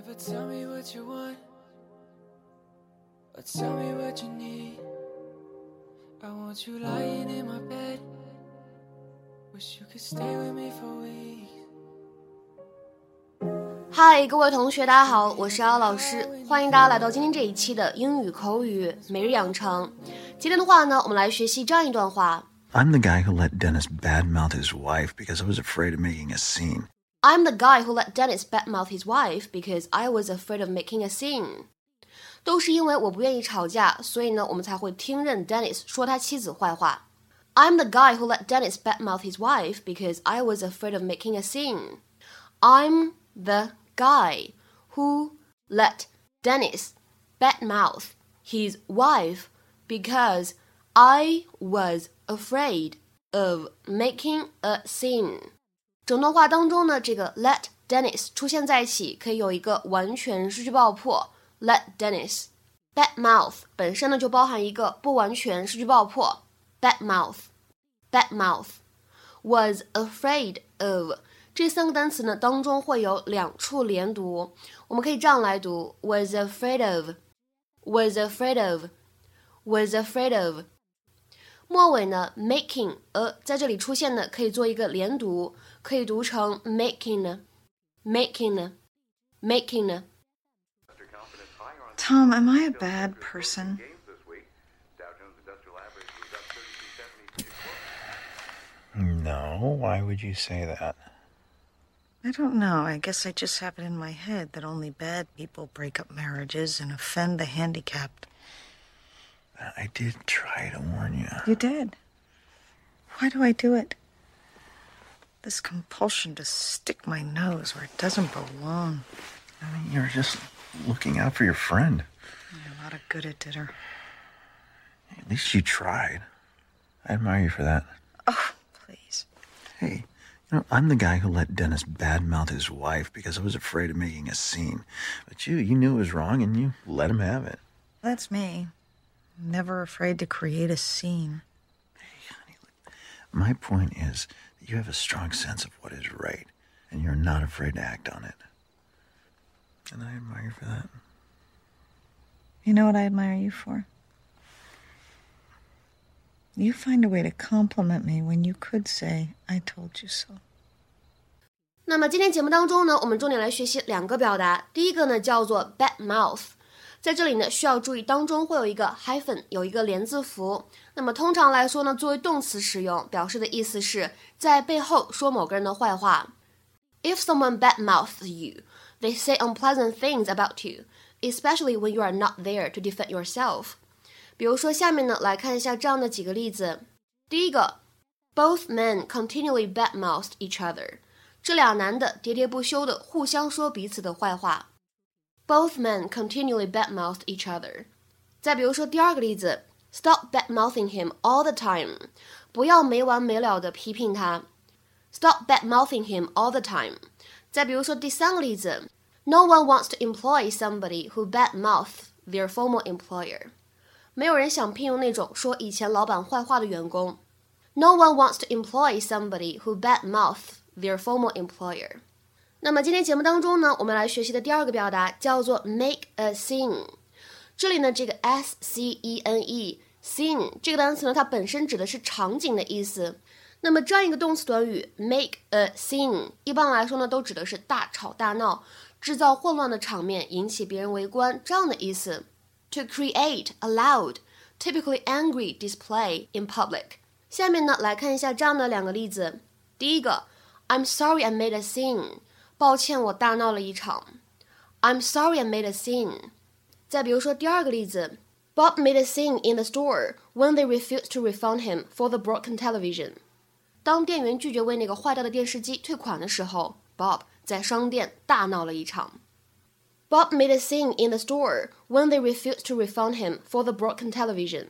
never tell me what you want or tell me what you need. I want you lying in my bed. Wish you could stay with me for weeks. 嗨，各位同学，大家好，我是姚老师，欢迎大家来到今天这一期的英语口语每日养成。今天的话呢，我们来学习这样一段话。 I'm the guy who let Dennis badmouth his wife because I was afraid of making a scene. I'm the guy who let Dennis badmouth his wife because I was afraid of making a scene。都是因为我不愿意吵架，所以呢，我们才会听任 Dennis 说他妻子坏话。I'm the guy who let Dennis badmouth his wife because I was afraid of making a scene. I'm the guy who let Dennis badmouth his wife because I was afraid of making a scene. 整段话当中呢，这个 let Dennis 出现在一起，可以有一个完全失去爆破。let Dennis bad mouth 本身呢就包含一个不完全失去爆破。bad mouth bad mouth was afraid of 这三个单词呢当中会有两处连读，我们可以这样来读：was afraid of was afraid of was afraid of。末尾呢，making a 在这里出现呢，可以做一个连读，可以读成 making 呢，making 呢，making 呢。 Tom, am I a bad person? No, why would you say that? I don't know. I guess I just have it in my head that only bad people break up marriages and offend the handicapped. I did try to warn you. You did. Why do I do it? This compulsion to stick my nose where it doesn't belong. I mean, you were just looking out for your friend. Not a good at dinner. At least you tried. I admire you for that. Oh, please. Hey, you know, I'm the guy who let Dennis badmouth his wife because I was afraid of making a scene. But you, you knew it was wrong and you let him have it. That's me. I'm never afraid to create a scene. My point is that you have a strong sense of what is right and you're not afraid to act on it. And I admire you for that. You know what I admire you for? You find a way to compliment me when you could say, I told you so. 那么今天节目当中呢，我们重点来学习两个表达。第一个呢叫做 bad mouth， 在这里呢需要注意当中会有一个 hyphen，有一个连字符。那么通常来说呢，作为动词使用，表示的意思是在背后说某个人的坏话。If someone badmouths you, they say unpleasant things about you, especially when you are not there to defend yourself. 比如说，下面呢来看一下这样的几个例子。第一个，Both men continually badmouthed each other。这俩男的喋喋不休的互相说彼此的坏话。Both men continually badmouthed each other。再比如说第二个例子，Stop badmouthing him all the time。不要没完没了的批评他。Stop badmouthing him all the time。再比如说第三个例子，No one wants to employ somebody who badmouths their former employer。没有人想聘用那种说以前老板坏话的员工。No one wants to employ somebody who badmouths their former employer。 那么今天节目当中呢，我们来学习的第二个表达叫做 make a scene。这里呢，这个 s c e n e scene 这个单词呢，它本身指的是场景的意思。那么这样一个动词短语 make a scene，一般来说呢，都指的是大吵大闹、制造混乱的场面，引起别人围观这样的意思。To create a loud, typically angry display in public。下面呢，来看一下这样的两个例子。第一个，I'm sorry I made a scene。抱歉，我大闹了一场。I'm sorry I made a scene。再比如说第二个例子，Bob made a scene in the store when they refused to refund him for the broken television。当店员拒绝为那个坏掉的电视机退款的时候，Bob 在商店大闹了一场。Bob made a scene in the store when they refused to refund him for the broken television。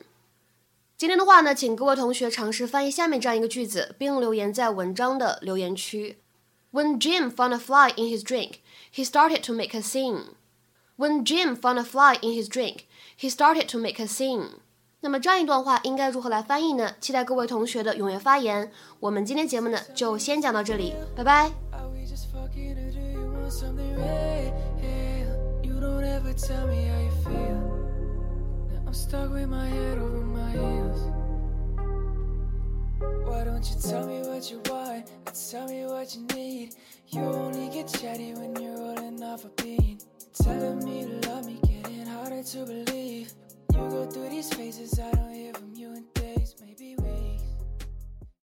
今天的话呢，请各位同学尝试翻译下面这样一个句子，并留言在文章的留言区。 when Jim found a fly in his drink, he started to make a scene. When Jim found a fly in his drink, he started to make a scene. 那么这样一段话应该如何来翻译呢？期待各位同学的踊跃发言。我们今天节目呢就先讲到这里，拜拜。tell with my head over my heels. Why don't you tell me what you want and tell me what you need? You only get chatty when you're rolling off a beat. Telling me to love me, getting harder to believe. You go through these phases I don't even